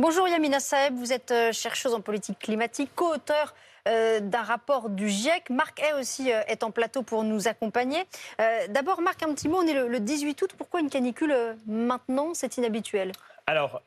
Bonjour Yamina Saeb, vous êtes euh, chercheuse en politique climatique, co-auteur euh, d'un rapport du GIEC. Marc Hay aussi euh, est en plateau pour nous accompagner. D'abord, Marc, un petit mot. On est le, 18 août. Pourquoi une canicule maintenant? C'est inhabituel. Alors,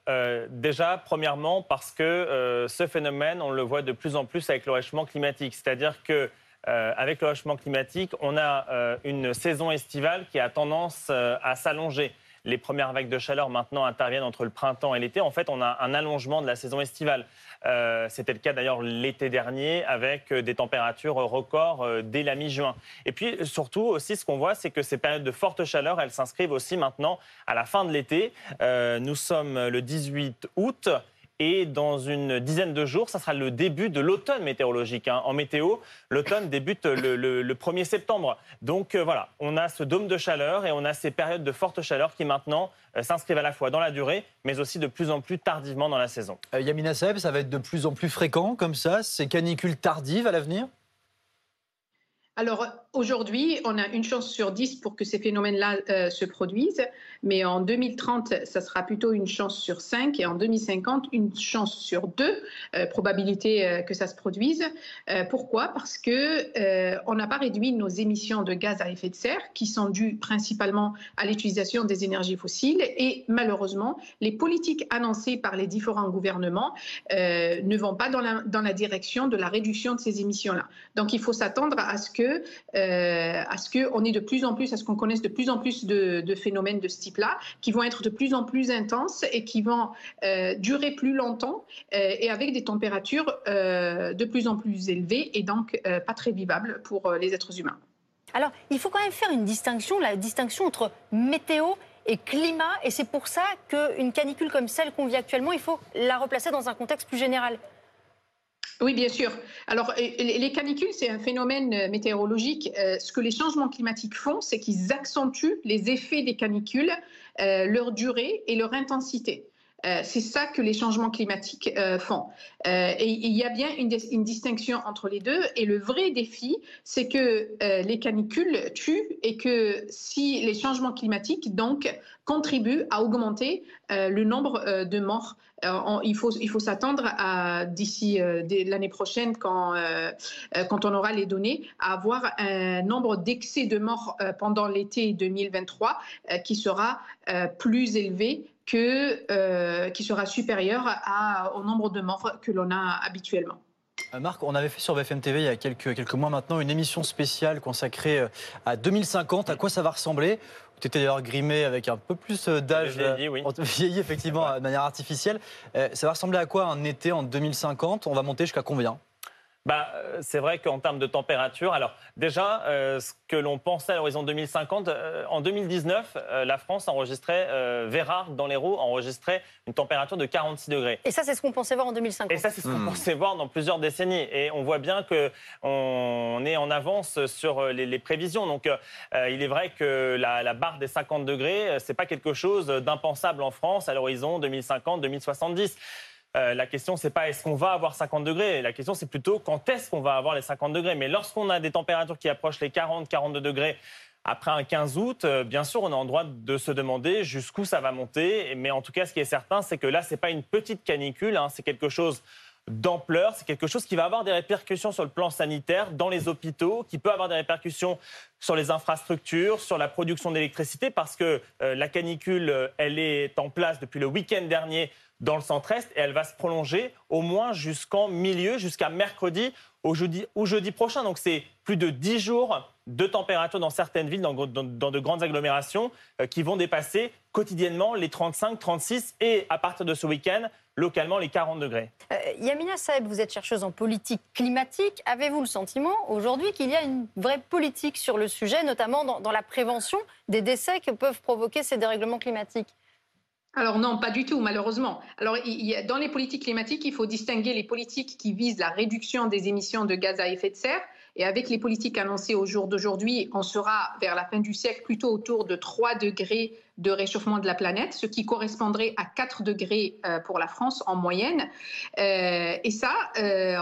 déjà, premièrement, parce que ce phénomène, on le voit de plus en plus avec le réchauffement climatique. C'est-à-dire que avec le réchauffement climatique, on a une saison estivale qui a tendance à s'allonger les premières vagues de chaleur maintenant interviennent entre le printemps et l'été. En fait, on a un allongement de la saison estivale. Euh, c'était le cas d'ailleurs l'été dernier avec euh, des températures records euh, dès la mi-juin. Et puis surtout aussi, ce qu'on voit, c'est que ces périodes de forte chaleur, elles s'inscrivent aussi maintenant à la fin de l'été. nous sommes le 18 août. Et dans une dizaine de jours, ça sera le début de l'automne météorologique. Hein. En météo, l'automne débute le, 1er septembre. Donc euh, voilà, on a ce dôme de chaleur et on a ces périodes de forte chaleur qui maintenant euh, s'inscrivent à la fois dans la durée, mais aussi de plus en plus tardivement dans la saison. Euh, Yamina Seb, ça va être de plus en plus fréquent comme ça, ces canicules tardives à l'avenir? Alors aujourd'hui, on a une chance sur dix pour que ces phénomènes-là euh, se produisent, mais en 2030, ça sera plutôt une chance sur cinq, et en 2050, une chance sur deux euh, probabilité euh, que ça se produise. pourquoi? Parce que on n'a pas réduit nos émissions de gaz à effet de serre, qui sont dues principalement à l'utilisation des énergies fossiles, et malheureusement, les politiques annoncées par les différents gouvernements ne vont pas dans la direction de la réduction de ces émissions-là. Donc il faut s'attendre à ce que euh, à ce qu'on ait de plus en plus, à ce qu'on connaisse de plus en plus de, phénomènes de ce type-là, qui vont être de plus en plus intenses et qui vont euh, durer plus longtemps euh, et avec des températures de plus en plus élevées et donc pas très vivables pour les êtres humains. Alors, il faut quand même faire une distinction, la distinction entre météo et climat, et c'est pour ça qu'une canicule comme celle qu'on vit actuellement, il faut la replacer dans un contexte plus général. Oui, bien sûr. Alors, les canicules, c'est un phénomène euh, météorologique. Euh, ce que les changements climatiques font, c'est qu'ils accentuent les effets des canicules, euh, leur durée et leur intensité. c'est ça que les changements climatiques font. et il y a bien une, une, distinction entre les deux. Et le vrai défi, c'est que les canicules tuent et que si les changements climatiques, donc, contribuent à augmenter le nombre de morts euh, il faut, il faut s'attendre à d'ici euh, l'année prochaine, quand, euh, quand on aura les données, à avoir un nombre d'excès de morts pendant l'été 2023 qui sera plus élevé que, qui sera supérieur au nombre de morts que l'on a habituellement. Marc, on avait fait sur BFM TV il y a quelques, quelques mois maintenant une émission spéciale consacrée à 2050. À quoi ça va ressembler? Tu étais d'ailleurs grimé avec un peu plus euh, d'âge. Vieilli, oui. Vieilli, effectivement, de manière artificielle. Euh, ça va ressembler à quoi un été en 2050 On va monter jusqu'à combien? Bah, euh, c'est vrai qu'en termes de température, alors déjà, euh, ce que l'on pensait à l'horizon 2050, euh, en 2019, la France enregistrait, Vérard dans l'Hérault enregistrait une température de 46 degrés. Et ça, c'est ce qu'on pensait voir en 2050. Et ça, c'est ce qu'on hmm. pensait voir dans plusieurs décennies. Et on voit bien qu'on est en avance sur les, prévisions. Donc, il est vrai que la, la barre des 50 degrés, c'est pas quelque chose d'impensable en France à l'horizon 2050-2070. Euh, la question, c'est pas est-ce qu'on va avoir 50 degrés. La question, c'est plutôt quand est-ce qu'on va avoir les 50 degrés. Mais lorsqu'on a des températures qui approchent les 40, 42 degrés après un 15 août, euh, bien sûr, on est en droit de se demander jusqu'où ça va monter. Mais en tout cas, ce qui est certain, c'est que là, c'est pas une petite canicule. Hein. c'est quelque chose d'ampleur. C'est quelque chose qui va avoir des répercussions sur le plan sanitaire, dans les hôpitaux, qui peut avoir des répercussions sur les infrastructures, sur la production d'électricité, parce que euh, la canicule, elle est en place depuis le week-end dernier dans le centre-est et elle va se prolonger au moins jusqu'en milieu, jusqu'à mercredi au jeudi, prochain. Donc c'est plus de 10 jours de température dans certaines villes, dans, de grandes agglomérations, euh, qui vont dépasser quotidiennement les 35, 36 et à partir de ce week-end, localement les 40 degrés. Euh, Yamina Saeb, vous êtes chercheuse en politique climatique. Avez-vous le sentiment aujourd'hui qu'il y a une vraie politique sur le sujet, notamment dans, dans la prévention des décès que peuvent provoquer ces dérèglements climatiques? Alors non, pas du tout, malheureusement. Alors dans les politiques climatiques, il faut distinguer les politiques qui visent la réduction des émissions de gaz à effet de serre Et avec les politiques annoncées au jour d'aujourd'hui, on sera vers la fin du siècle plutôt autour de 3 degrés de réchauffement de la planète, ce qui correspondrait à 4 degrés euh, pour la France en moyenne. Euh, et ça, euh,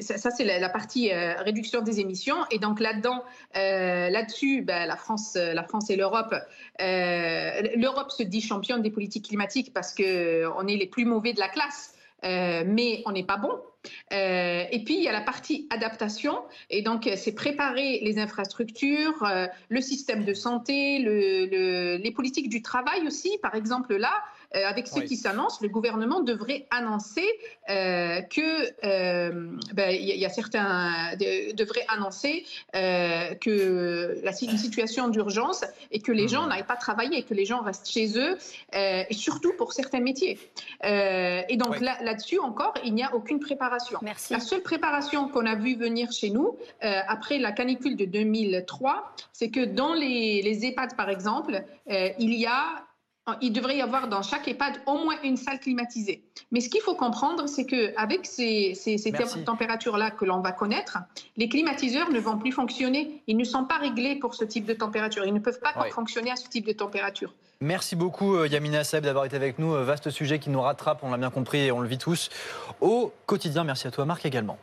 ça, c'est la, partie réduction des émissions. Et donc là-dedans, là-dessus, ben, la, France, la France et l'Europe, l'Europe se dit championne des politiques climatiques parce qu'on est les plus mauvais de la classe. mais on n'est pas bon. Euh, et puis, il y a la partie adaptation. Et donc, euh, c'est préparer les infrastructures, euh, le système de santé, les politiques du travail aussi. Par exemple, là, euh, avec ce qui s'annonce, le gouvernement devrait annoncer euh, que euh, ben, il y, a certains devrait annoncer que la une situation d'urgence et que les gens mmh. n'aillent pas travailler, et que les gens restent chez eux, et surtout pour certains métiers. et donc là, dessus encore, il n'y a aucune préparation. Merci. La seule préparation qu'on a vu venir chez nous après la canicule de 2003, c'est que dans les, les EHPAD, par exemple, il y a il devrait y avoir dans chaque EHPAD au moins une salle climatisée. Mais ce qu'il faut comprendre, c'est qu'avec ces, ces, ces températures-là que l'on va connaître, les climatiseurs ne vont plus fonctionner. Ils ne sont pas réglés pour ce type de température. Ils ne peuvent pas fonctionner à ce type de température. Merci beaucoup euh, Yamina Seb d'avoir été avec nous. Euh, vaste sujet qui nous rattrape, on l'a bien compris et on le vit tous au quotidien. Merci à toi Marc également.